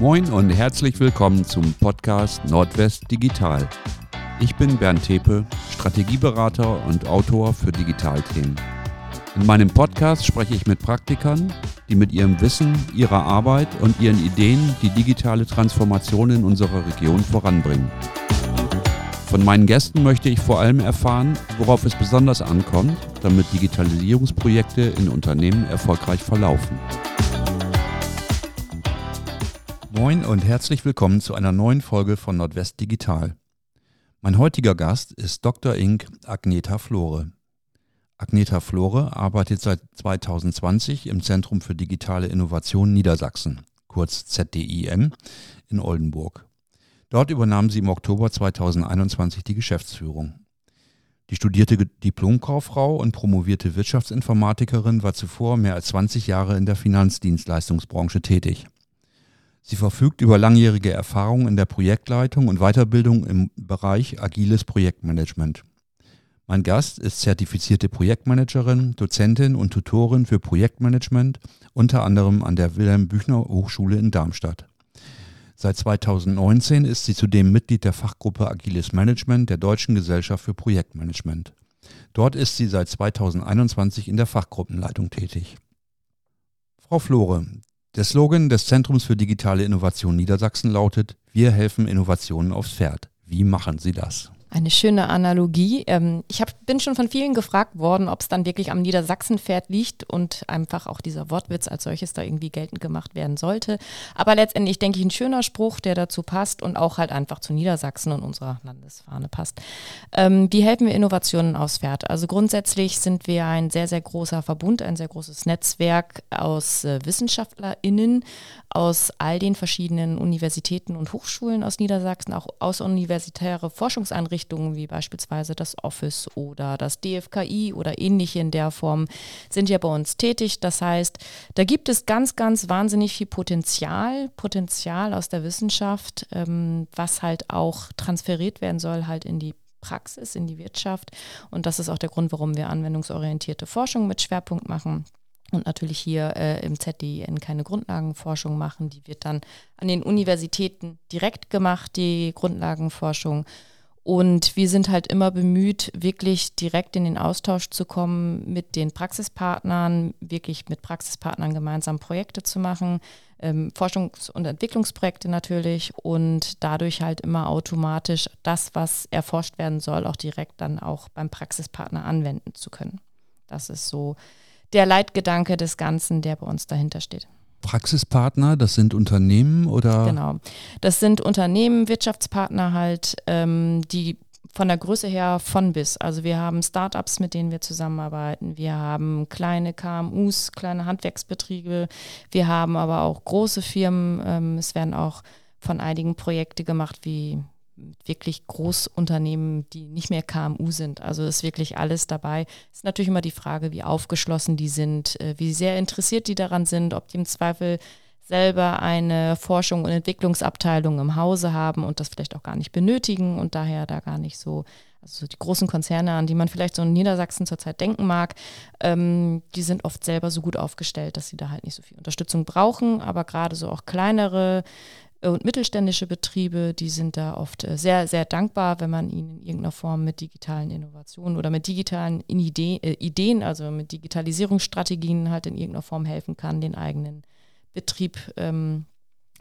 Moin und herzlich willkommen zum Podcast Nordwest Digital. Ich bin Bernd Tepe, Strategieberater und Autor für Digitalthemen. In meinem Podcast spreche ich mit Praktikern, die mit ihrem Wissen, ihrer Arbeit und ihren Ideen die digitale Transformation in unserer Region voranbringen. Von meinen Gästen möchte ich vor allem erfahren, worauf es besonders ankommt, damit Digitalisierungsprojekte in Unternehmen erfolgreich verlaufen. Moin und herzlich willkommen zu einer neuen Folge von Nordwest Digital. Mein heutiger Gast ist Dr. Inc. Agneta Flore. Agneta Flore arbeitet seit 2020 im Zentrum für digitale Innovation Niedersachsen, kurz ZDIM, in Oldenburg. Dort übernahm sie im Oktober 2021 die Geschäftsführung. Die studierte Diplomkauffrau und promovierte Wirtschaftsinformatikerin war zuvor mehr als 20 Jahre in der Finanzdienstleistungsbranche tätig. Sie verfügt über langjährige Erfahrung in der Projektleitung und Weiterbildung im Bereich agiles Projektmanagement. Mein Gast ist zertifizierte Projektmanagerin, Dozentin und Tutorin für Projektmanagement, unter anderem an der Wilhelm Büchner Hochschule in Darmstadt. Seit 2019 ist sie zudem Mitglied der Fachgruppe Agiles Management der Deutschen Gesellschaft für Projektmanagement. Dort ist sie seit 2021 in der Fachgruppenleitung tätig. Frau Flore, der Slogan des Zentrums für digitale Innovation Niedersachsen lautet, wir helfen Innovationen aufs Pferd. Wie machen Sie das? Eine schöne Analogie. Ähm, ich hab, bin schon von vielen gefragt worden, ob es dann wirklich am Niedersachsenpferd liegt und einfach auch dieser Wortwitz als solches da irgendwie geltend gemacht werden sollte. Aber letztendlich denke ich ein schöner Spruch, der dazu passt und auch halt einfach zu Niedersachsen und unserer Landesfahne passt. Ähm, wie helfen wir Innovationen aufs Pferd? Also grundsätzlich sind wir ein sehr, sehr großer Verbund, ein sehr großes Netzwerk aus äh, WissenschaftlerInnen aus all den verschiedenen Universitäten und Hochschulen aus Niedersachsen, auch aus universitäre Forschungseinrichtungen Einrichtungen wie beispielsweise das Office oder das DFKI oder ähnliche in der Form sind ja bei uns tätig. Das heißt, da gibt es ganz, ganz wahnsinnig viel Potenzial, Potenzial aus der Wissenschaft, ähm, was halt auch transferiert werden soll halt in die Praxis, in die Wirtschaft. Und das ist auch der Grund, warum wir anwendungsorientierte Forschung mit Schwerpunkt machen und natürlich hier äh, im ZDN keine Grundlagenforschung machen. Die wird dann an den Universitäten direkt gemacht, die Grundlagenforschung. Und wir sind halt immer bemüht, wirklich direkt in den Austausch zu kommen mit den Praxispartnern, wirklich mit Praxispartnern gemeinsam Projekte zu machen, ähm, Forschungs- und Entwicklungsprojekte natürlich und dadurch halt immer automatisch das, was erforscht werden soll, auch direkt dann auch beim Praxispartner anwenden zu können. Das ist so der Leitgedanke des Ganzen, der bei uns dahinter steht. Praxispartner, das sind Unternehmen oder? Genau, das sind Unternehmen, Wirtschaftspartner halt, ähm, die von der Größe her von bis. Also wir haben Startups, mit denen wir zusammenarbeiten. Wir haben kleine KMUs, kleine Handwerksbetriebe. Wir haben aber auch große Firmen. Ähm, es werden auch von einigen Projekte gemacht, wie wirklich Großunternehmen, die nicht mehr KMU sind. Also ist wirklich alles dabei. Ist natürlich immer die Frage, wie aufgeschlossen die sind, äh, wie sehr interessiert die daran sind, ob die im Zweifel selber eine Forschung und Entwicklungsabteilung im Hause haben und das vielleicht auch gar nicht benötigen und daher da gar nicht so, also die großen Konzerne, an die man vielleicht so in Niedersachsen zurzeit denken mag, ähm, die sind oft selber so gut aufgestellt, dass sie da halt nicht so viel Unterstützung brauchen, aber gerade so auch kleinere und mittelständische Betriebe, die sind da oft äh, sehr, sehr dankbar, wenn man ihnen in irgendeiner Form mit digitalen Innovationen oder mit digitalen äh, Ideen, also mit Digitalisierungsstrategien halt in irgendeiner Form helfen kann, den eigenen Betrieb ähm,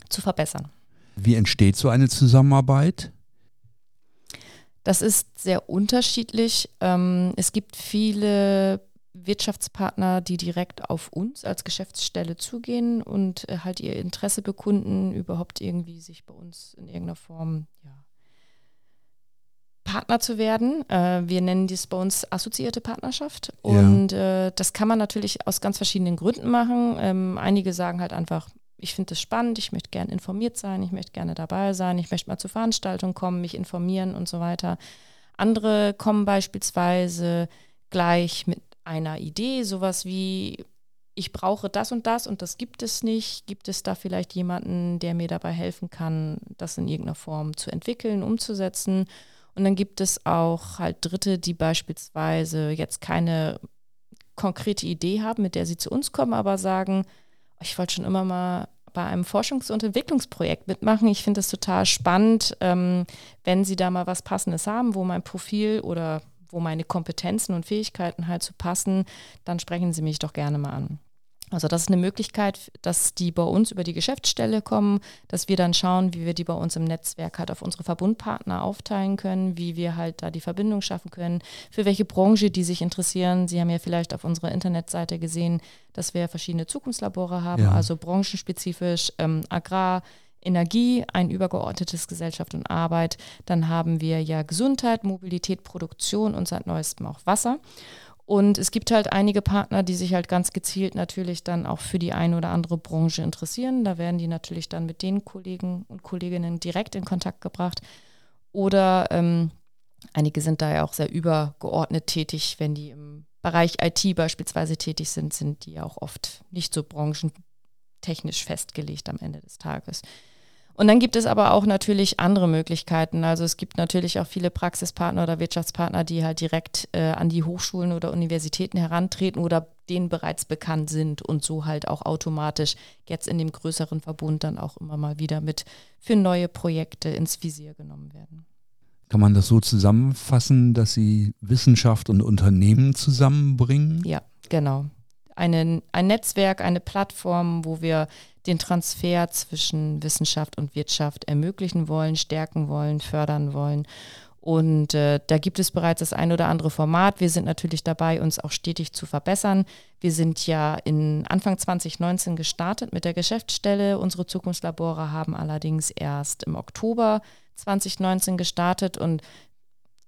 zu verbessern. Wie entsteht so eine Zusammenarbeit? Das ist sehr unterschiedlich. Ähm, es gibt viele Wirtschaftspartner, die direkt auf uns als Geschäftsstelle zugehen und äh, halt ihr Interesse bekunden, überhaupt irgendwie sich bei uns in irgendeiner Form ja, Partner zu werden. Äh, wir nennen dies bei uns assoziierte Partnerschaft. Und ja. äh, das kann man natürlich aus ganz verschiedenen Gründen machen. Ähm, einige sagen halt einfach, ich finde es spannend, ich möchte gerne informiert sein, ich möchte gerne dabei sein, ich möchte mal zur Veranstaltung kommen, mich informieren und so weiter. Andere kommen beispielsweise gleich mit einer Idee, sowas wie, ich brauche das und das und das gibt es nicht. Gibt es da vielleicht jemanden, der mir dabei helfen kann, das in irgendeiner Form zu entwickeln, umzusetzen? Und dann gibt es auch halt Dritte, die beispielsweise jetzt keine konkrete Idee haben, mit der sie zu uns kommen, aber sagen, ich wollte schon immer mal bei einem Forschungs- und Entwicklungsprojekt mitmachen. Ich finde es total spannend, ähm, wenn Sie da mal was Passendes haben, wo mein Profil oder wo meine Kompetenzen und Fähigkeiten halt zu passen, dann sprechen Sie mich doch gerne mal an. Also das ist eine Möglichkeit, dass die bei uns über die Geschäftsstelle kommen, dass wir dann schauen, wie wir die bei uns im Netzwerk halt auf unsere Verbundpartner aufteilen können, wie wir halt da die Verbindung schaffen können, für welche Branche die sich interessieren. Sie haben ja vielleicht auf unserer Internetseite gesehen, dass wir verschiedene Zukunftslabore haben, ja. also branchenspezifisch ähm, Agrar, Energie, ein übergeordnetes Gesellschaft und Arbeit. Dann haben wir ja Gesundheit, Mobilität, Produktion und seit neuestem auch Wasser. Und es gibt halt einige Partner, die sich halt ganz gezielt natürlich dann auch für die eine oder andere Branche interessieren. Da werden die natürlich dann mit den Kollegen und Kolleginnen direkt in Kontakt gebracht. Oder ähm, einige sind da ja auch sehr übergeordnet tätig, wenn die im Bereich IT beispielsweise tätig sind, sind die auch oft nicht so branchentechnisch festgelegt am Ende des Tages. Und dann gibt es aber auch natürlich andere Möglichkeiten. Also es gibt natürlich auch viele Praxispartner oder Wirtschaftspartner, die halt direkt äh, an die Hochschulen oder Universitäten herantreten oder denen bereits bekannt sind und so halt auch automatisch jetzt in dem größeren Verbund dann auch immer mal wieder mit für neue Projekte ins Visier genommen werden. Kann man das so zusammenfassen, dass Sie Wissenschaft und Unternehmen zusammenbringen? Ja, genau. Eine, ein Netzwerk, eine Plattform, wo wir den Transfer zwischen Wissenschaft und Wirtschaft ermöglichen wollen, stärken wollen, fördern wollen. Und äh, da gibt es bereits das ein oder andere Format. Wir sind natürlich dabei, uns auch stetig zu verbessern. Wir sind ja in Anfang 2019 gestartet mit der Geschäftsstelle. Unsere Zukunftslabore haben allerdings erst im Oktober 2019 gestartet und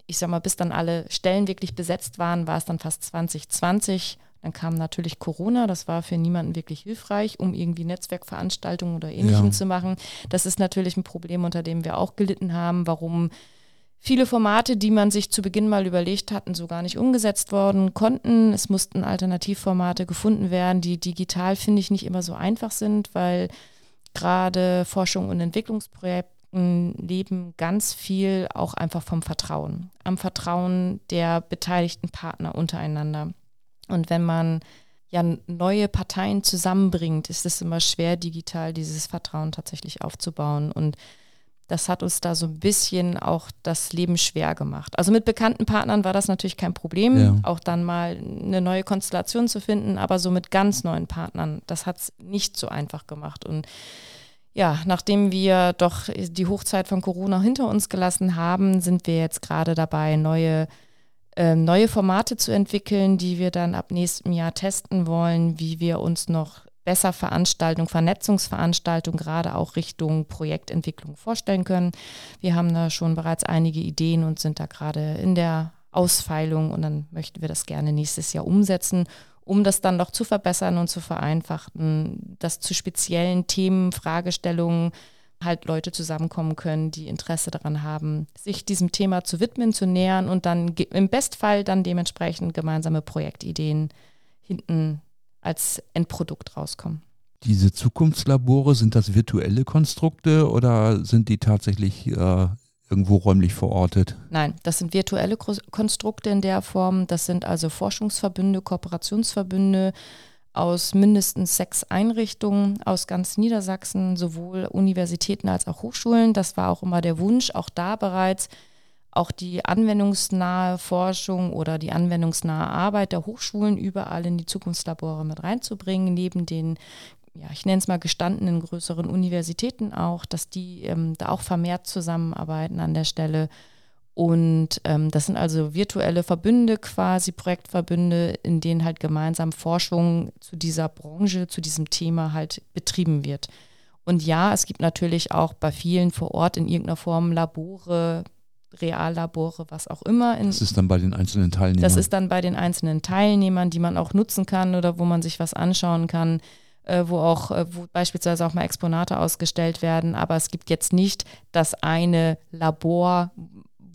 ich sag mal, bis dann alle Stellen wirklich besetzt waren, war es dann fast 2020 dann kam natürlich Corona, das war für niemanden wirklich hilfreich, um irgendwie Netzwerkveranstaltungen oder ähnlichem ja. zu machen. Das ist natürlich ein Problem, unter dem wir auch gelitten haben, warum viele Formate, die man sich zu Beginn mal überlegt hatten, so gar nicht umgesetzt worden konnten. Es mussten Alternativformate gefunden werden, die digital, finde ich, nicht immer so einfach sind, weil gerade Forschung und Entwicklungsprojekten leben ganz viel auch einfach vom Vertrauen, am Vertrauen der beteiligten Partner untereinander. Und wenn man ja neue Parteien zusammenbringt, ist es immer schwer, digital dieses Vertrauen tatsächlich aufzubauen. Und das hat uns da so ein bisschen auch das Leben schwer gemacht. Also mit bekannten Partnern war das natürlich kein Problem, ja. auch dann mal eine neue Konstellation zu finden, aber so mit ganz neuen Partnern, das hat es nicht so einfach gemacht. Und ja, nachdem wir doch die Hochzeit von Corona hinter uns gelassen haben, sind wir jetzt gerade dabei, neue äh, neue Formate zu entwickeln, die wir dann ab nächstem Jahr testen wollen, wie wir uns noch besser Veranstaltung, Vernetzungsveranstaltung, gerade auch Richtung Projektentwicklung vorstellen können. Wir haben da schon bereits einige Ideen und sind da gerade in der Ausfeilung und dann möchten wir das gerne nächstes Jahr umsetzen, um das dann noch zu verbessern und zu vereinfachen, dass zu speziellen Themen, Fragestellungen halt Leute zusammenkommen können, die Interesse daran haben, sich diesem Thema zu widmen, zu nähern und dann im Bestfall dann dementsprechend gemeinsame Projektideen hinten als Endprodukt rauskommen. Diese Zukunftslabore, sind das virtuelle Konstrukte oder sind die tatsächlich äh, irgendwo räumlich verortet? Nein, das sind virtuelle Konstrukte in der Form. Das sind also Forschungsverbünde, Kooperationsverbünde, aus mindestens sechs Einrichtungen aus ganz Niedersachsen, sowohl Universitäten als auch Hochschulen. Das war auch immer der Wunsch, auch da bereits auch die anwendungsnahe Forschung oder die anwendungsnahe Arbeit der Hochschulen überall in die Zukunftslabore mit reinzubringen, neben den ja, ich nenne es mal gestandenen größeren Universitäten auch, dass die ähm, da auch vermehrt zusammenarbeiten an der Stelle und ähm, das sind also virtuelle Verbünde quasi, Projektverbünde, in denen halt gemeinsam Forschung zu dieser Branche, zu diesem Thema halt betrieben wird. Und ja, es gibt natürlich auch bei vielen vor Ort in irgendeiner Form Labore, Reallabore, was auch immer. In, das ist dann bei den einzelnen Teilnehmern. Das ist dann bei den einzelnen Teilnehmern, die man auch nutzen kann oder wo man sich was anschauen kann, äh, wo auch, äh, wo beispielsweise auch mal Exponate ausgestellt werden. Aber es gibt jetzt nicht das eine Labor,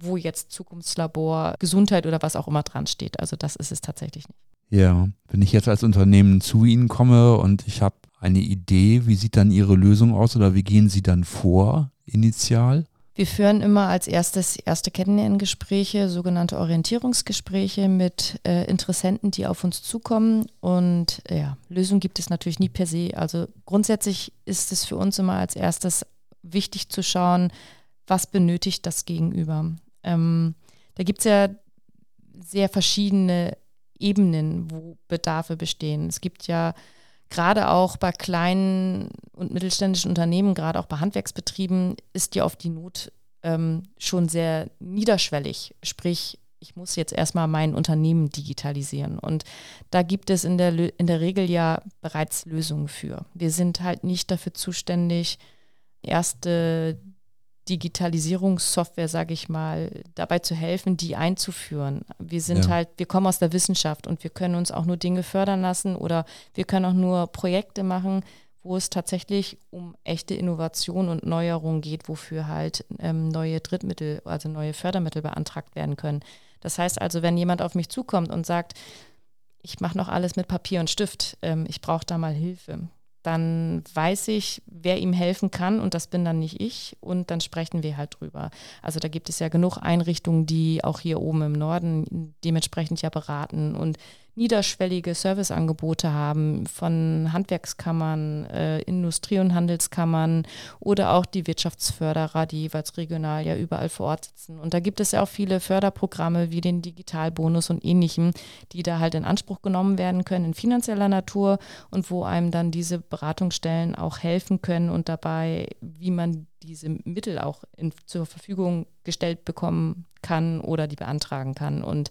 wo jetzt Zukunftslabor, Gesundheit oder was auch immer dran steht. Also das ist es tatsächlich nicht. Ja, wenn ich jetzt als Unternehmen zu Ihnen komme und ich habe eine Idee, wie sieht dann Ihre Lösung aus oder wie gehen Sie dann vor initial? Wir führen immer als erstes erste Kennenlerngespräche, sogenannte Orientierungsgespräche mit äh, Interessenten, die auf uns zukommen. Und ja, Lösung gibt es natürlich nie per se. Also grundsätzlich ist es für uns immer als erstes wichtig zu schauen, was benötigt das Gegenüber. Ähm, da gibt es ja sehr verschiedene Ebenen, wo Bedarfe bestehen. Es gibt ja gerade auch bei kleinen und mittelständischen Unternehmen, gerade auch bei Handwerksbetrieben, ist ja oft die Not ähm, schon sehr niederschwellig. Sprich, ich muss jetzt erstmal mein Unternehmen digitalisieren. Und da gibt es in der, in der Regel ja bereits Lösungen für. Wir sind halt nicht dafür zuständig, erste Digitalisierungssoftware, sage ich mal, dabei zu helfen, die einzuführen. Wir sind ja. halt, wir kommen aus der Wissenschaft und wir können uns auch nur Dinge fördern lassen oder wir können auch nur Projekte machen, wo es tatsächlich um echte Innovation und Neuerung geht, wofür halt ähm, neue Drittmittel, also neue Fördermittel beantragt werden können. Das heißt also, wenn jemand auf mich zukommt und sagt, ich mache noch alles mit Papier und Stift, ähm, ich brauche da mal Hilfe, dann weiß ich, wer ihm helfen kann und das bin dann nicht ich und dann sprechen wir halt drüber. Also da gibt es ja genug Einrichtungen, die auch hier oben im Norden dementsprechend ja beraten und niederschwellige Serviceangebote haben von Handwerkskammern, äh, Industrie- und Handelskammern oder auch die Wirtschaftsförderer, die jeweils regional ja überall vor Ort sitzen. Und da gibt es ja auch viele Förderprogramme wie den Digitalbonus und ähnlichem, die da halt in Anspruch genommen werden können in finanzieller Natur und wo einem dann diese Beratungsstellen auch helfen können und dabei, wie man diese Mittel auch in, zur Verfügung gestellt bekommen kann oder die beantragen kann. Und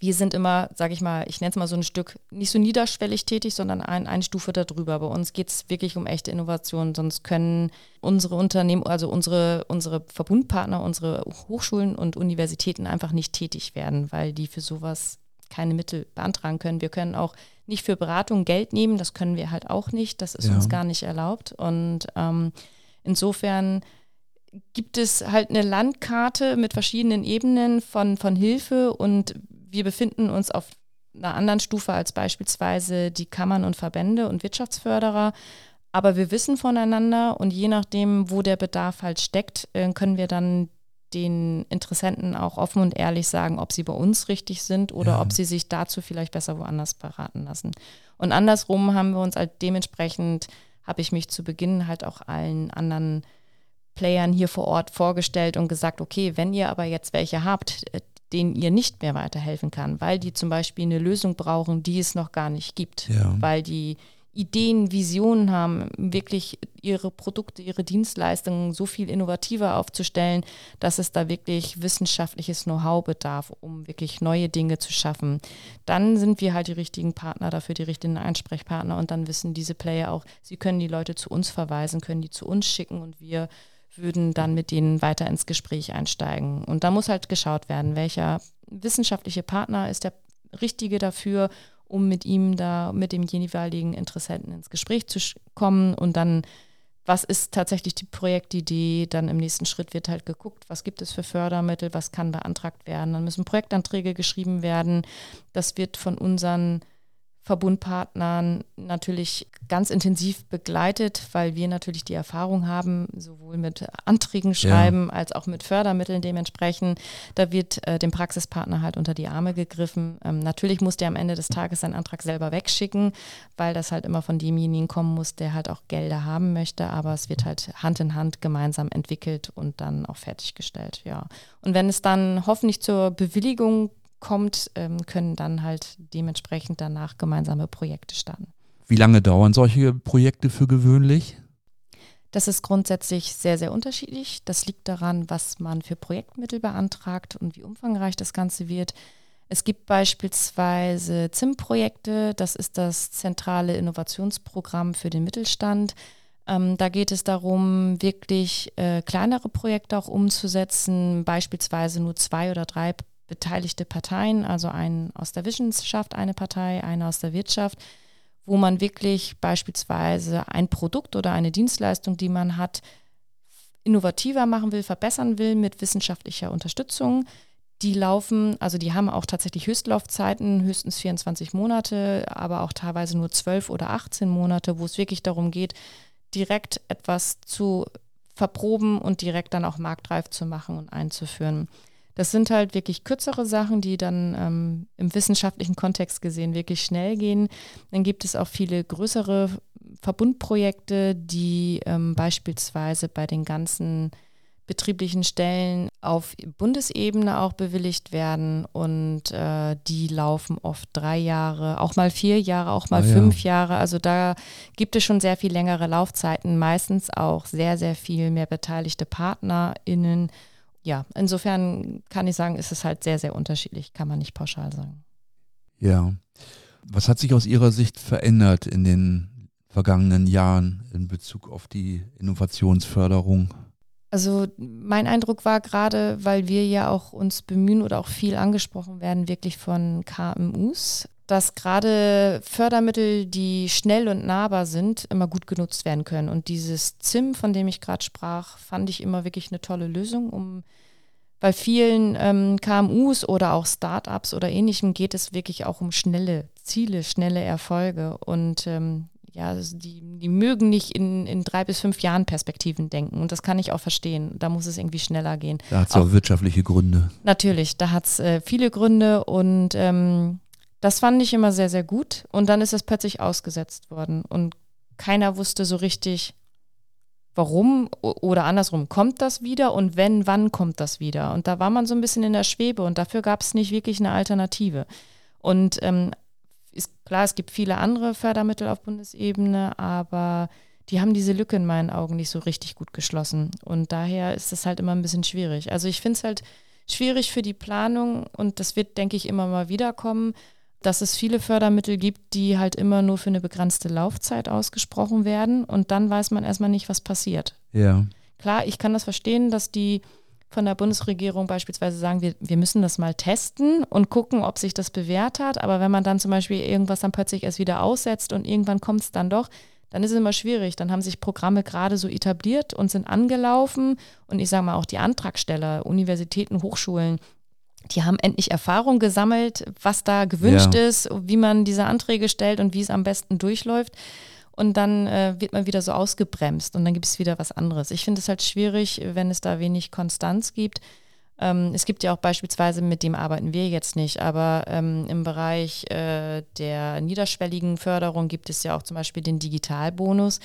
wir sind immer, sage ich mal, ich nenne es mal so ein Stück, nicht so niederschwellig tätig, sondern ein, eine Stufe darüber. Bei uns geht es wirklich um echte Innovation, sonst können unsere Unternehmen, also unsere, unsere Verbundpartner, unsere Hochschulen und Universitäten einfach nicht tätig werden, weil die für sowas keine Mittel beantragen können. Wir können auch nicht für Beratung Geld nehmen, das können wir halt auch nicht, das ist ja. uns gar nicht erlaubt. Und ähm, insofern gibt es halt eine Landkarte mit verschiedenen Ebenen von, von Hilfe und wir befinden uns auf einer anderen Stufe als beispielsweise die Kammern und Verbände und Wirtschaftsförderer. Aber wir wissen voneinander und je nachdem, wo der Bedarf halt steckt, äh, können wir dann den Interessenten auch offen und ehrlich sagen, ob sie bei uns richtig sind oder ja. ob sie sich dazu vielleicht besser woanders beraten lassen. Und andersrum haben wir uns halt dementsprechend, habe ich mich zu Beginn halt auch allen anderen Playern hier vor Ort vorgestellt und gesagt, okay, wenn ihr aber jetzt welche habt, äh, denen ihr nicht mehr weiterhelfen kann, weil die zum Beispiel eine Lösung brauchen, die es noch gar nicht gibt, ja. weil die Ideen, Visionen haben, wirklich ihre Produkte, ihre Dienstleistungen so viel innovativer aufzustellen, dass es da wirklich wissenschaftliches Know-how bedarf, um wirklich neue Dinge zu schaffen. Dann sind wir halt die richtigen Partner dafür, die richtigen Ansprechpartner und dann wissen diese Player auch, sie können die Leute zu uns verweisen, können die zu uns schicken und wir würden dann mit denen weiter ins Gespräch einsteigen. Und da muss halt geschaut werden, welcher wissenschaftliche Partner ist der richtige dafür, um mit ihm da, mit dem jeweiligen Interessenten ins Gespräch zu kommen und dann was ist tatsächlich die Projektidee? Dann im nächsten Schritt wird halt geguckt, was gibt es für Fördermittel, was kann beantragt werden. Dann müssen Projektanträge geschrieben werden. Das wird von unseren Verbundpartnern natürlich ganz intensiv begleitet, weil wir natürlich die Erfahrung haben, sowohl mit Anträgen schreiben ja. als auch mit Fördermitteln dementsprechend. Da wird äh, dem Praxispartner halt unter die Arme gegriffen. Ähm, natürlich muss der am Ende des Tages seinen Antrag selber wegschicken, weil das halt immer von demjenigen kommen muss, der halt auch Gelder haben möchte. Aber es wird halt Hand in Hand gemeinsam entwickelt und dann auch fertiggestellt. Ja. Und wenn es dann hoffentlich zur Bewilligung kommt, ähm, können dann halt dementsprechend danach gemeinsame Projekte starten. Wie lange dauern solche Projekte für gewöhnlich? Das ist grundsätzlich sehr, sehr unterschiedlich. Das liegt daran, was man für Projektmittel beantragt und wie umfangreich das Ganze wird. Es gibt beispielsweise ZIM-Projekte, das ist das zentrale Innovationsprogramm für den Mittelstand. Ähm, da geht es darum, wirklich äh, kleinere Projekte auch umzusetzen, beispielsweise nur zwei oder drei beteiligte Parteien, also einen aus der Wissenschaft, eine Partei, eine aus der Wirtschaft, wo man wirklich beispielsweise ein Produkt oder eine Dienstleistung, die man hat, innovativer machen will, verbessern will mit wissenschaftlicher Unterstützung. Die laufen, also die haben auch tatsächlich Höchstlaufzeiten, höchstens 24 Monate, aber auch teilweise nur 12 oder 18 Monate, wo es wirklich darum geht, direkt etwas zu verproben und direkt dann auch marktreif zu machen und einzuführen. Das sind halt wirklich kürzere Sachen, die dann ähm, im wissenschaftlichen Kontext gesehen wirklich schnell gehen. Dann gibt es auch viele größere Verbundprojekte, die ähm, beispielsweise bei den ganzen betrieblichen Stellen auf Bundesebene auch bewilligt werden und äh, die laufen oft drei Jahre, auch mal vier Jahre, auch mal ah, fünf ja. Jahre. Also da gibt es schon sehr viel längere Laufzeiten, meistens auch sehr, sehr viel mehr beteiligte PartnerInnen. Ja, insofern kann ich sagen, ist es halt sehr, sehr unterschiedlich, kann man nicht pauschal sagen. Ja. Was hat sich aus Ihrer Sicht verändert in den vergangenen Jahren in Bezug auf die Innovationsförderung? Also mein Eindruck war gerade, weil wir ja auch uns bemühen oder auch viel angesprochen werden, wirklich von KMUs, dass gerade Fördermittel, die schnell und nahbar sind, immer gut genutzt werden können. Und dieses ZIM, von dem ich gerade sprach, fand ich immer wirklich eine tolle Lösung, um bei vielen ähm, KMUs oder auch Startups oder ähnlichem geht es wirklich auch um schnelle Ziele, schnelle Erfolge. Und ähm, ja, also die, die mögen nicht in, in drei bis fünf Jahren Perspektiven denken. Und das kann ich auch verstehen. Da muss es irgendwie schneller gehen. Da hat es auch, auch, wirtschaftliche Gründe. Natürlich, da hat es äh, viele Gründe und ähm, das fand ich immer sehr, sehr gut. Und dann ist es plötzlich ausgesetzt worden. Und keiner wusste so richtig, warum oder andersrum, kommt das wieder und wenn, wann kommt das wieder? Und da war man so ein bisschen in der Schwebe und dafür gab es nicht wirklich eine Alternative. Und ähm, ist klar, es gibt viele andere Fördermittel auf Bundesebene, aber die haben diese Lücke in meinen Augen nicht so richtig gut geschlossen. Und daher ist es halt immer ein bisschen schwierig. Also ich finde es halt schwierig für die Planung und das wird, denke ich, immer mal wieder kommen, dass es viele Fördermittel gibt, die halt immer nur für eine begrenzte Laufzeit ausgesprochen werden und dann weiß man erstmal nicht, was passiert. Ja. Klar, ich kann das verstehen, dass die von der Bundesregierung beispielsweise sagen, wir, wir müssen das mal testen und gucken, ob sich das bewährt hat. Aber wenn man dann zum Beispiel irgendwas dann plötzlich erst wieder aussetzt und irgendwann kommt es dann doch, dann ist es immer schwierig. Dann haben sich Programme gerade so etabliert und sind angelaufen. Und ich sage mal auch die Antragsteller, Universitäten, Hochschulen, die haben endlich Erfahrung gesammelt, was da gewünscht ja. ist, wie man diese Anträge stellt und wie es am besten durchläuft und dann äh, wird man wieder so ausgebremst und dann gibt es wieder was anderes. Ich finde es halt schwierig, wenn es da wenig Konstanz gibt. Ähm, es gibt ja auch beispielsweise, mit dem arbeiten wir jetzt nicht, aber ähm, im Bereich äh, der niederschwelligen Förderung gibt es ja auch zum Beispiel den Digitalbonus.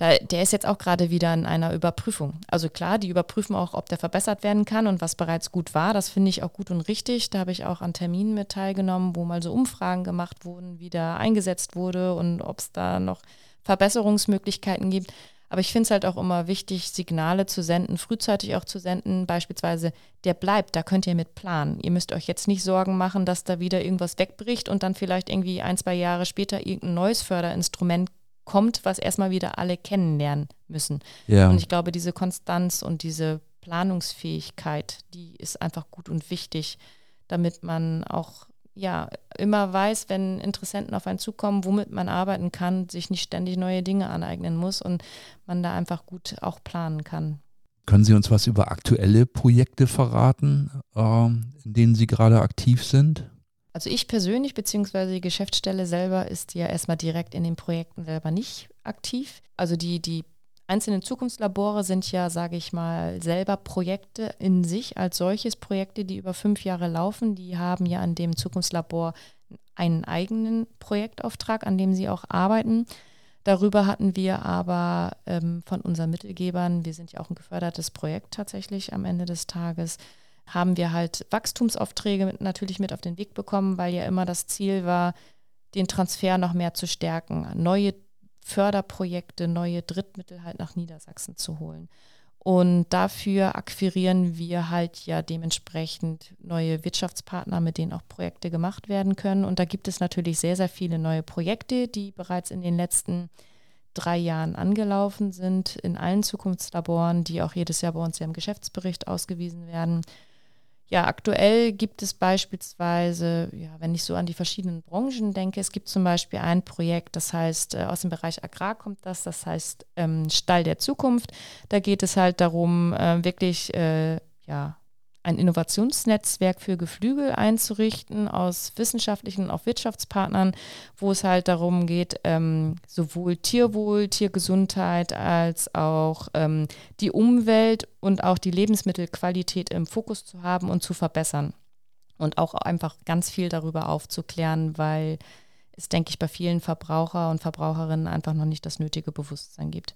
Da, der ist jetzt auch gerade wieder in einer Überprüfung. Also klar, die überprüfen auch, ob der verbessert werden kann und was bereits gut war. Das finde ich auch gut und richtig. Da habe ich auch an Terminen mit teilgenommen, wo mal so Umfragen gemacht wurden, wie der eingesetzt wurde und ob es da noch Verbesserungsmöglichkeiten gibt. Aber ich finde es halt auch immer wichtig, Signale zu senden, frühzeitig auch zu senden. Beispielsweise, der bleibt, da könnt ihr mit planen. Ihr müsst euch jetzt nicht Sorgen machen, dass da wieder irgendwas wegbricht und dann vielleicht irgendwie ein, zwei Jahre später irgendein neues Förderinstrument kommt, was erstmal wieder alle kennenlernen müssen. Ja. Und ich glaube, diese Konstanz und diese Planungsfähigkeit, die ist einfach gut und wichtig, damit man auch ja, immer weiß, wenn Interessenten auf einen zukommen, womit man arbeiten kann, sich nicht ständig neue Dinge aneignen muss und man da einfach gut auch planen kann. Können Sie uns was über aktuelle Projekte verraten, äh, in denen Sie gerade aktiv sind? Also ich persönlich, beziehungsweise die Geschäftsstelle selber ist ja erstmal direkt in den Projekten selber nicht aktiv. Also die, die einzelnen Zukunftslabore sind ja, sage ich mal, selber Projekte in sich als solches, Projekte, die über fünf Jahre laufen. Die haben ja an dem Zukunftslabor einen eigenen Projektauftrag, an dem sie auch arbeiten. Darüber hatten wir aber ähm, von unseren Mittelgebern, wir sind ja auch ein gefördertes Projekt tatsächlich am Ende des Tages, haben wir halt Wachstumsaufträge natürlich mit auf den Weg bekommen, weil ja immer das Ziel war, den Transfer noch mehr zu stärken, neue Förderprojekte, neue Drittmittel halt nach Niedersachsen zu holen. Und dafür akquirieren wir halt ja dementsprechend neue Wirtschaftspartner, mit denen auch Projekte gemacht werden können. Und da gibt es natürlich sehr, sehr viele neue Projekte, die bereits in den letzten drei Jahren angelaufen sind, in allen Zukunftslaboren, die auch jedes Jahr bei uns ja im Geschäftsbericht ausgewiesen werden. Ja, aktuell gibt es beispielsweise, ja, wenn ich so an die verschiedenen Branchen denke, es gibt zum Beispiel ein Projekt, das heißt, äh, aus dem Bereich Agrar kommt das, das heißt ähm, Stall der Zukunft. Da geht es halt darum, äh, wirklich äh, ja, ein Innovationsnetzwerk für Geflügel einzurichten aus wissenschaftlichen und auch Wirtschaftspartnern, wo es halt darum geht, ähm, sowohl Tierwohl, Tiergesundheit als auch ähm, die Umwelt und auch die Lebensmittelqualität im Fokus zu haben und zu verbessern. Und auch einfach ganz viel darüber aufzuklären, weil es, denke ich, bei vielen Verbraucher und Verbraucherinnen einfach noch nicht das nötige Bewusstsein gibt.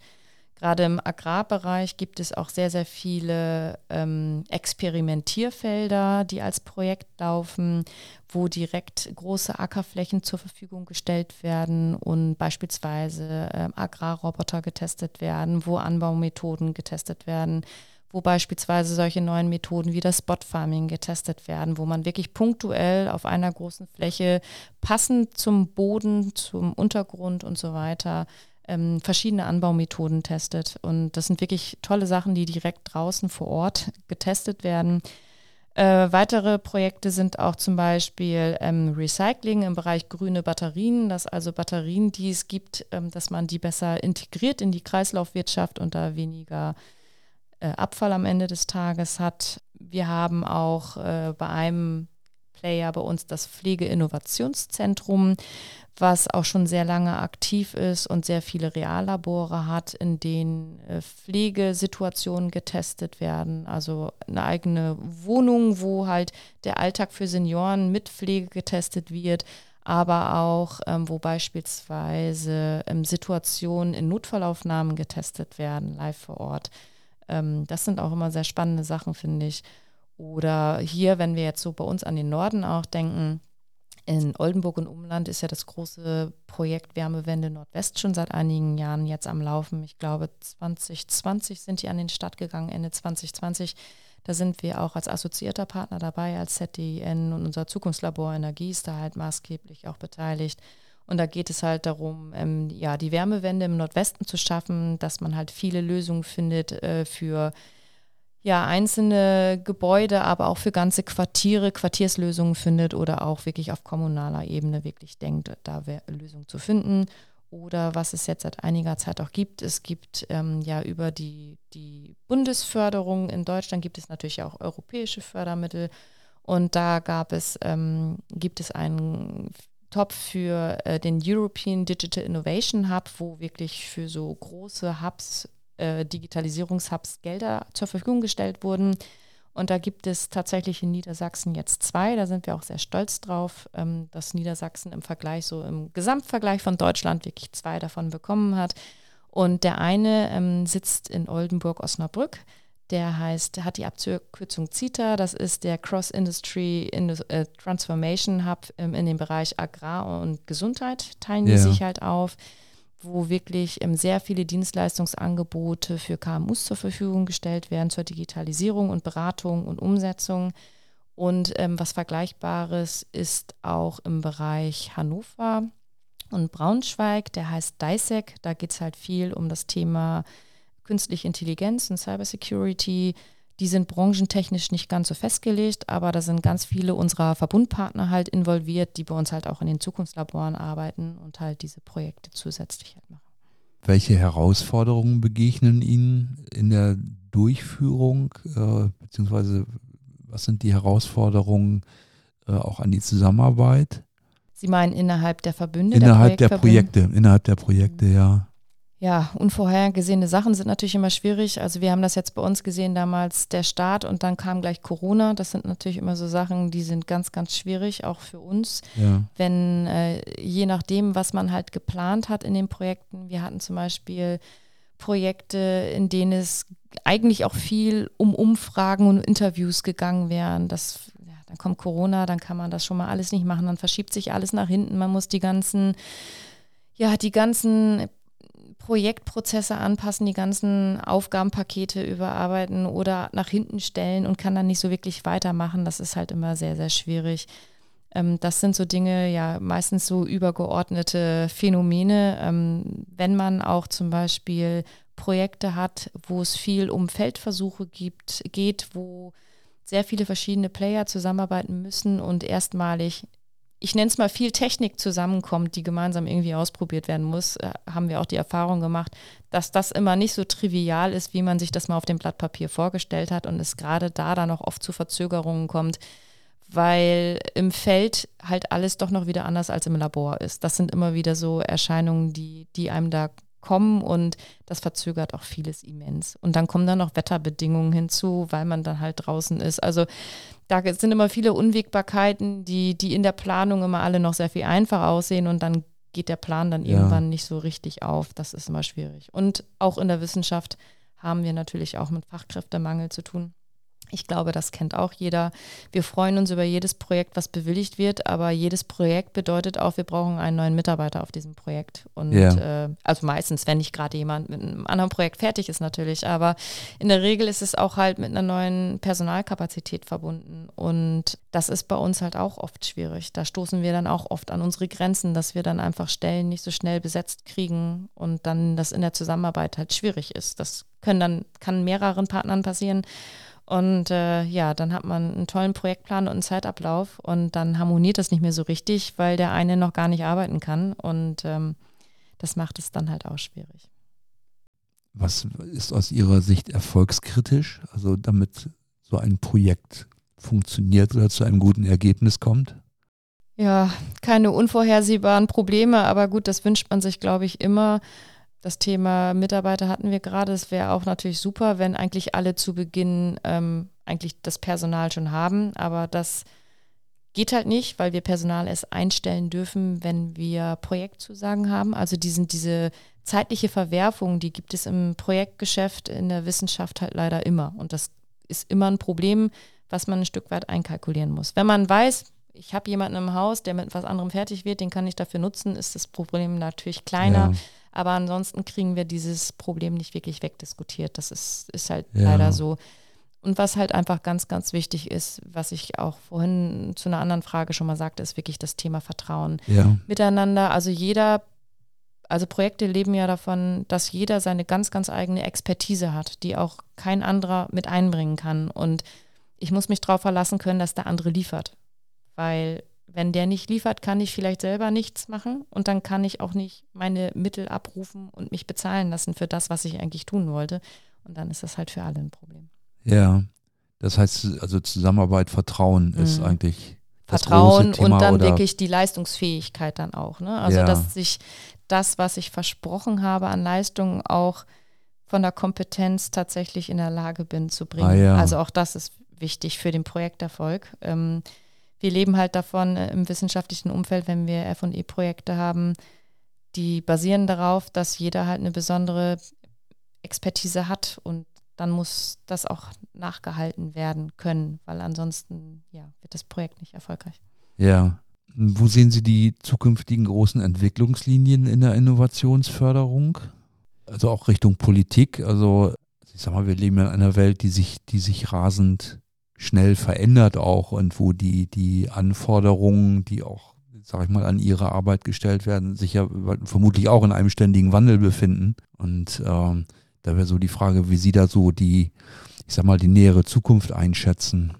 Gerade im Agrarbereich gibt es auch sehr, sehr viele ähm, Experimentierfelder, die als Projekt laufen, wo direkt große Ackerflächen zur Verfügung gestellt werden und beispielsweise äh, Agrarroboter getestet werden, wo Anbaumethoden getestet werden, wo beispielsweise solche neuen Methoden wie das Spot Farming getestet werden, wo man wirklich punktuell auf einer großen Fläche passend zum Boden, zum Untergrund und so weiter ähm, verschiedene Anbaumethoden testet. Und das sind wirklich tolle Sachen, die direkt draußen vor Ort getestet werden. Äh, weitere Projekte sind auch zum Beispiel ähm, Recycling im Bereich grüne Batterien, dass also Batterien, die es gibt, ähm, dass man die besser integriert in die Kreislaufwirtschaft und da weniger äh, Abfall am Ende des Tages hat. Wir haben auch äh, bei einem Player bei uns das Pflegeinnovationszentrum, was auch schon sehr lange aktiv ist und sehr viele Reallabore hat, in denen äh, Pflegesituationen getestet werden. Also eine eigene Wohnung, wo halt der Alltag für Senioren mit Pflege getestet wird, aber auch ähm, wo beispielsweise ähm, Situationen in Notfallaufnahmen getestet werden, live vor Ort. Ähm, das sind auch immer sehr spannende Sachen, finde ich. Oder hier, wenn wir jetzt so bei uns an den Norden auch denken, in Oldenburg und Umland ist ja das große Projekt Wärmewende Nordwest schon seit einigen Jahren jetzt am Laufen. Ich glaube, 2020 sind die an den Start gegangen, Ende 2020. Da sind wir auch als assoziierter Partner dabei, als ZDN und unser Zukunftslabor Energie ist da halt maßgeblich auch beteiligt. Und da geht es halt darum, ähm, ja, die Wärmewende im Nordwesten zu schaffen, dass man halt viele Lösungen findet äh, für ja, einzelne Gebäude, aber auch für ganze Quartiere Quartierslösungen findet oder auch wirklich auf kommunaler Ebene wirklich denkt, da Lösungen zu finden. Oder was es jetzt seit einiger Zeit auch gibt, es gibt ähm, ja über die, die Bundesförderung in Deutschland gibt es natürlich auch europäische Fördermittel. Und da gab es, ähm, gibt es einen Topf für äh, den European Digital Innovation Hub, wo wirklich für so große Hubs äh, Digitalisierungshubs Gelder zur Verfügung gestellt wurden. Und da gibt es tatsächlich in Niedersachsen jetzt zwei. Da sind wir auch sehr stolz drauf, ähm, dass Niedersachsen im Vergleich, so im Gesamtvergleich von Deutschland, wirklich zwei davon bekommen hat. Und der eine ähm, sitzt in Oldenburg-Osnabrück. Der heißt, hat die Abkürzung CITA. Das ist der Cross-Industry äh, Transformation Hub ähm, in dem Bereich Agrar und Gesundheit. Teilen die sich halt auf wo wirklich ähm, sehr viele Dienstleistungsangebote für KMUs zur Verfügung gestellt werden zur Digitalisierung und Beratung und Umsetzung. Und ähm, was Vergleichbares ist auch im Bereich Hannover und Braunschweig, der heißt DISEC. Da geht es halt viel um das Thema künstliche Intelligenz und Cybersecurity. Die sind branchentechnisch nicht ganz so festgelegt, aber da sind ganz viele unserer Verbundpartner halt involviert, die bei uns halt auch in den Zukunftslaboren arbeiten und halt diese Projekte zusätzlich halt machen. Welche Herausforderungen begegnen Ihnen in der Durchführung, äh, beziehungsweise was sind die Herausforderungen äh, auch an die Zusammenarbeit? Sie meinen innerhalb der Verbünde? Innerhalb der, der Projekte, innerhalb der Projekte, ja ja, unvorhergesehene Sachen sind natürlich immer schwierig. Also wir haben das jetzt bei uns gesehen, damals der Start und dann kam gleich Corona. Das sind natürlich immer so Sachen, die sind ganz, ganz schwierig, auch für uns. Ja. Wenn äh, je nachdem, was man halt geplant hat in den Projekten, wir hatten zum Beispiel Projekte, in denen es eigentlich auch viel um Umfragen und Interviews gegangen wären. Das, ja, dann kommt Corona, dann kann man das schon mal alles nicht machen, dann verschiebt sich alles nach hinten. Man muss die ganzen ja, die ganzen Projektprozesse anpassen, die ganzen Aufgabenpakete überarbeiten oder nach hinten stellen und kann dann nicht so wirklich weitermachen. Das ist halt immer sehr, sehr schwierig. Ähm, das sind so Dinge, ja, meistens so übergeordnete Phänomene. Ähm, wenn man auch zum Beispiel Projekte hat, wo es viel um Feldversuche gibt, geht, wo sehr viele verschiedene Player zusammenarbeiten müssen und erstmalig ich nenne es mal, viel Technik zusammenkommt, die gemeinsam irgendwie ausprobiert werden muss, äh, haben wir auch die Erfahrung gemacht, dass das immer nicht so trivial ist, wie man sich das mal auf dem Blatt Papier vorgestellt hat und es gerade da dann auch oft zu Verzögerungen kommt, weil im Feld halt alles doch noch wieder anders als im Labor ist. Das sind immer wieder so Erscheinungen, die, die einem da kommen und das verzögert auch vieles immens. Und dann kommen dann noch Wetterbedingungen hinzu, weil man dann halt draußen ist. Also da sind immer viele Unwägbarkeiten, die, die in der Planung immer alle noch sehr viel einfacher aussehen und dann geht der Plan dann ja. irgendwann nicht so richtig auf. Das ist immer schwierig. Und auch in der Wissenschaft haben wir natürlich auch mit Fachkräftemangel zu tun. Ich glaube, das kennt auch jeder. Wir freuen uns über jedes Projekt, was bewilligt wird, aber jedes Projekt bedeutet auch, wir brauchen einen neuen Mitarbeiter auf diesem Projekt. Und ja. äh, also meistens, wenn nicht gerade jemand mit einem anderen Projekt fertig ist, natürlich. Aber in der Regel ist es auch halt mit einer neuen Personalkapazität verbunden. Und das ist bei uns halt auch oft schwierig. Da stoßen wir dann auch oft an unsere Grenzen, dass wir dann einfach Stellen nicht so schnell besetzt kriegen und dann das in der Zusammenarbeit halt schwierig ist. Das können dann, kann mehreren Partnern passieren. Und äh, ja, dann hat man einen tollen Projektplan und einen Zeitablauf und dann harmoniert das nicht mehr so richtig, weil der eine noch gar nicht arbeiten kann. Und ähm, das macht es dann halt auch schwierig. Was ist aus Ihrer Sicht erfolgskritisch? Also damit so ein Projekt funktioniert oder zu einem guten Ergebnis kommt? Ja, keine unvorhersehbaren Probleme, aber gut, das wünscht man sich, glaube ich, immer. Das Thema Mitarbeiter hatten wir gerade. Es wäre auch natürlich super, wenn eigentlich alle zu Beginn ähm, eigentlich das Personal schon haben. Aber das geht halt nicht, weil wir Personal erst einstellen dürfen, wenn wir Projektzusagen haben. Also diesen, diese zeitliche Verwerfung, die gibt es im Projektgeschäft, in der Wissenschaft halt leider immer. Und das ist immer ein Problem, was man ein Stück weit einkalkulieren muss. Wenn man weiß, ich habe jemanden im Haus, der mit etwas anderem fertig wird, den kann ich dafür nutzen, ist das Problem natürlich kleiner. Ja. Aber ansonsten kriegen wir dieses Problem nicht wirklich wegdiskutiert. Das ist, ist halt ja. leider so. Und was halt einfach ganz, ganz wichtig ist, was ich auch vorhin zu einer anderen Frage schon mal sagte, ist wirklich das Thema Vertrauen ja. miteinander. Also jeder, also Projekte leben ja davon, dass jeder seine ganz, ganz eigene Expertise hat, die auch kein anderer mit einbringen kann. Und ich muss mich darauf verlassen können, dass der andere liefert. Weil wenn der nicht liefert, kann ich vielleicht selber nichts machen und dann kann ich auch nicht meine Mittel abrufen und mich bezahlen lassen für das, was ich eigentlich tun wollte. Und dann ist das halt für alle ein Problem. Ja, das heißt, also Zusammenarbeit, Vertrauen mhm. ist eigentlich das Vertrauen große Thema, und dann wirklich die Leistungsfähigkeit dann auch. Ne? Also, ja. dass sich das, was ich versprochen habe an Leistungen, auch von der Kompetenz tatsächlich in der Lage bin zu bringen. Ah, ja. Also auch das ist wichtig für den Projekterfolg. Ähm, wir leben halt davon äh, im wissenschaftlichen Umfeld, wenn wir FE-Projekte haben, die basieren darauf, dass jeder halt eine besondere Expertise hat und dann muss das auch nachgehalten werden können, weil ansonsten ja, wird das Projekt nicht erfolgreich. Ja. Wo sehen Sie die zukünftigen großen Entwicklungslinien in der Innovationsförderung? Also auch Richtung Politik. Also ich sag mal, wir leben in einer Welt, die sich, die sich rasend schnell verändert auch und wo die, die Anforderungen, die auch, sag ich mal, an ihre Arbeit gestellt werden, sich ja vermutlich auch in einem ständigen Wandel befinden. Und ähm, da wäre so die Frage, wie Sie da so die, ich sag mal, die nähere Zukunft einschätzen.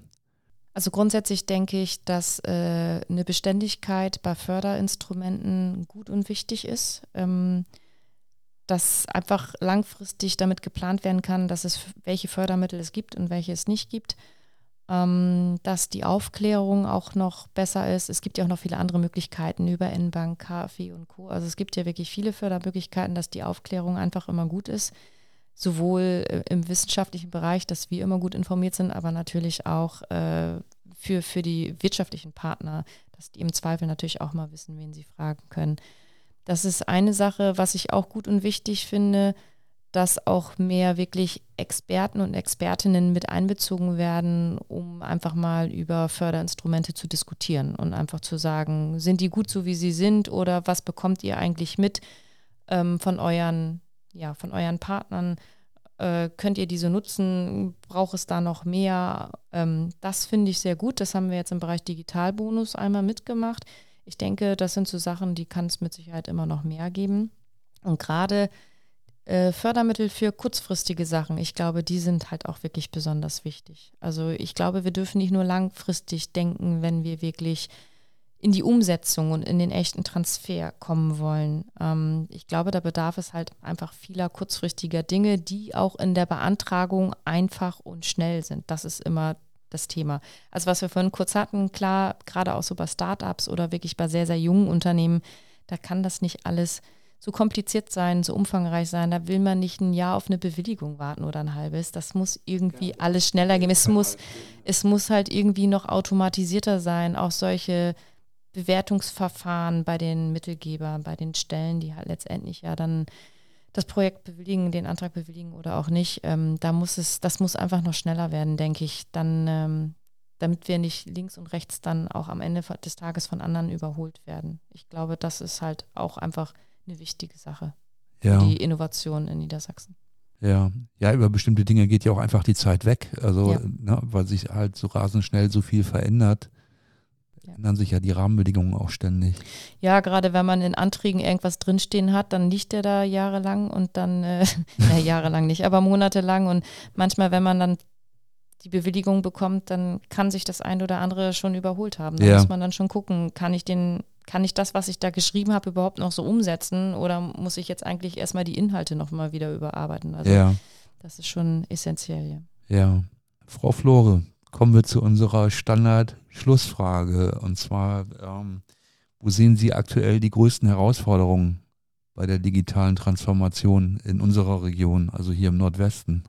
Also grundsätzlich denke ich, dass äh, eine Beständigkeit bei Förderinstrumenten gut und wichtig ist. Ähm, dass einfach langfristig damit geplant werden kann, dass es welche Fördermittel es gibt und welche es nicht gibt ähm, dass die Aufklärung auch noch besser ist. Es gibt ja auch noch viele andere Möglichkeiten über N-Bank, KfW und Co. Also es gibt ja wirklich viele Fördermöglichkeiten, dass die Aufklärung einfach immer gut ist. Sowohl äh, im wissenschaftlichen Bereich, dass wir immer gut informiert sind, aber natürlich auch äh, für, für die wirtschaftlichen Partner, dass die im Zweifel natürlich auch mal wissen, wen sie fragen können. Das ist eine Sache, was ich auch gut und wichtig finde dass auch mehr wirklich Experten und Expertinnen mit einbezogen werden, um einfach mal über Förderinstrumente zu diskutieren und einfach zu sagen, sind die gut so, wie sie sind oder was bekommt ihr eigentlich mit ähm, von euren, ja, von euren Partnern? Äh, könnt ihr diese nutzen? Braucht es da noch mehr? Ähm, das finde ich sehr gut. Das haben wir jetzt im Bereich Digitalbonus einmal mitgemacht. Ich denke, das sind so Sachen, die kann es mit Sicherheit immer noch mehr geben. Und gerade äh, Fördermittel für kurzfristige Sachen, ich glaube, die sind halt auch wirklich besonders wichtig. Also ich glaube, wir dürfen nicht nur langfristig denken, wenn wir wirklich in die Umsetzung und in den echten Transfer kommen wollen. Ähm, ich glaube, da bedarf es halt einfach vieler kurzfristiger Dinge, die auch in der Beantragung einfach und schnell sind. Das ist immer das Thema. Also was wir vorhin kurz hatten, klar, gerade auch so bei Startups oder wirklich bei sehr, sehr jungen Unternehmen, da kann das nicht alles so kompliziert sein, so umfangreich sein. Da will man nicht ein Jahr auf eine Bewilligung warten oder ein halbes. Das muss irgendwie ja, alles schneller gehen. Es muss, es muss halt irgendwie noch automatisierter sein. Auch solche Bewertungsverfahren bei den Mittelgebern, bei den Stellen, die halt letztendlich ja dann das Projekt bewilligen, den Antrag bewilligen oder auch nicht. Ähm, da muss es, das muss einfach noch schneller werden, denke ich. Dann, ähm, damit wir nicht links und rechts dann auch am Ende des Tages von anderen überholt werden. Ich glaube, das ist halt auch einfach eine wichtige Sache ja. für die Innovation in Niedersachsen. Ja, ja, über bestimmte Dinge geht ja auch einfach die Zeit weg. Also, ja. ne, weil sich halt so rasend schnell so viel verändert, ja. ändern sich ja die Rahmenbedingungen auch ständig. Ja, gerade wenn man in Anträgen irgendwas drinstehen hat, dann liegt der da jahrelang und dann, äh, ja, jahrelang nicht, aber monatelang. Und manchmal, wenn man dann die Bewilligung bekommt, dann kann sich das ein oder andere schon überholt haben. Da ja. muss man dann schon gucken, kann ich den kann ich das, was ich da geschrieben habe, überhaupt noch so umsetzen oder muss ich jetzt eigentlich erstmal die Inhalte nochmal wieder überarbeiten? Also ja. das ist schon essentiell. Ja. ja. Frau Flore, kommen wir zu unserer Standard-Schlussfrage. Und zwar, ähm, wo sehen Sie aktuell die größten Herausforderungen bei der digitalen Transformation in unserer Region, also hier im Nordwesten?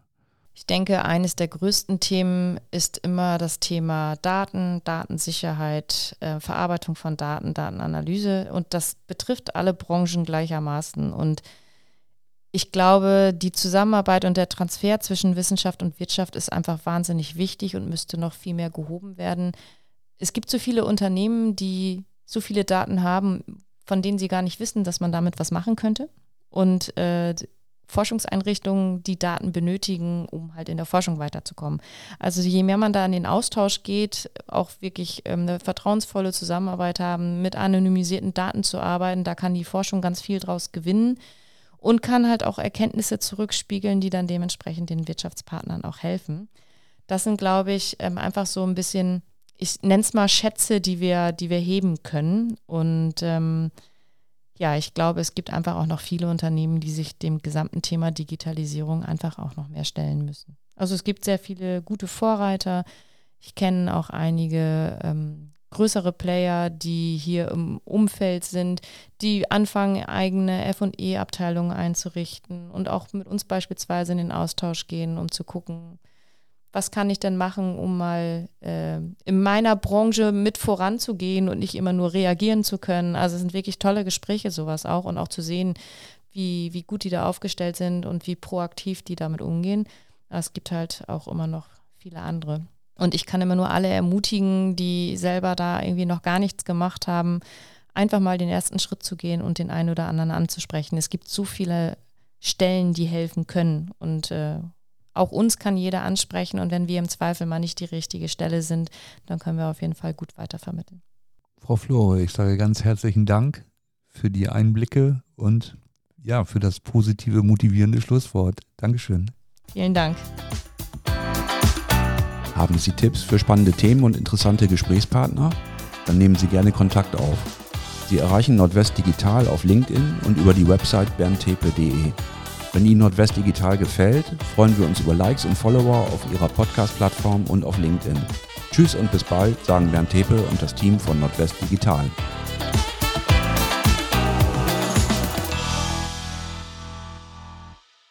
Ich denke, eines der größten Themen ist immer das Thema Daten, Datensicherheit, äh, Verarbeitung von Daten, Datenanalyse. Und das betrifft alle Branchen gleichermaßen. Und ich glaube, die Zusammenarbeit und der Transfer zwischen Wissenschaft und Wirtschaft ist einfach wahnsinnig wichtig und müsste noch viel mehr gehoben werden. Es gibt so viele Unternehmen, die so viele Daten haben, von denen sie gar nicht wissen, dass man damit was machen könnte. Und äh, Forschungseinrichtungen die Daten benötigen, um halt in der Forschung weiterzukommen. Also je mehr man da in den Austausch geht, auch wirklich ähm, eine vertrauensvolle Zusammenarbeit haben, mit anonymisierten Daten zu arbeiten, da kann die Forschung ganz viel draus gewinnen und kann halt auch Erkenntnisse zurückspiegeln, die dann dementsprechend den Wirtschaftspartnern auch helfen. Das sind, glaube ich, ähm, einfach so ein bisschen, ich nenne es mal Schätze, die wir, die wir heben können und ähm, ja, ich glaube, es gibt einfach auch noch viele Unternehmen, die sich dem gesamten Thema Digitalisierung einfach auch noch mehr stellen müssen. Also es gibt sehr viele gute Vorreiter. Ich kenne auch einige ähm, größere Player, die hier im Umfeld sind, die anfangen, eigene FE-Abteilungen einzurichten und auch mit uns beispielsweise in den Austausch gehen, um zu gucken, was kann ich denn machen, um mal äh, in meiner Branche mit voranzugehen und nicht immer nur reagieren zu können. Also es sind wirklich tolle Gespräche, sowas auch und auch zu sehen, wie, wie gut die da aufgestellt sind und wie proaktiv die damit umgehen. Es gibt halt auch immer noch viele andere. Und ich kann immer nur alle ermutigen, die selber da irgendwie noch gar nichts gemacht haben, einfach mal den ersten Schritt zu gehen und den einen oder anderen anzusprechen. Es gibt so viele Stellen, die helfen können und äh, auch uns kann jeder ansprechen und wenn wir im Zweifel mal nicht die richtige Stelle sind, dann können wir auf jeden Fall gut weitervermitteln. Frau Flore, ich sage ganz herzlichen Dank für die Einblicke und ja, für das positive, motivierende Schlusswort. Dankeschön. Vielen Dank. Haben Sie Tipps für spannende Themen und interessante Gesprächspartner? Dann nehmen Sie gerne Kontakt auf. Sie erreichen Nordwest Digital auf LinkedIn und über die Website berntepe.de. Wenn Ihnen Nordwest Digital gefällt, freuen wir uns über Likes und Follower auf Ihrer Podcast-Plattform und auf LinkedIn. Tschüss und bis bald, sagen Bernd Tepe und das Team von Nordwest Digital.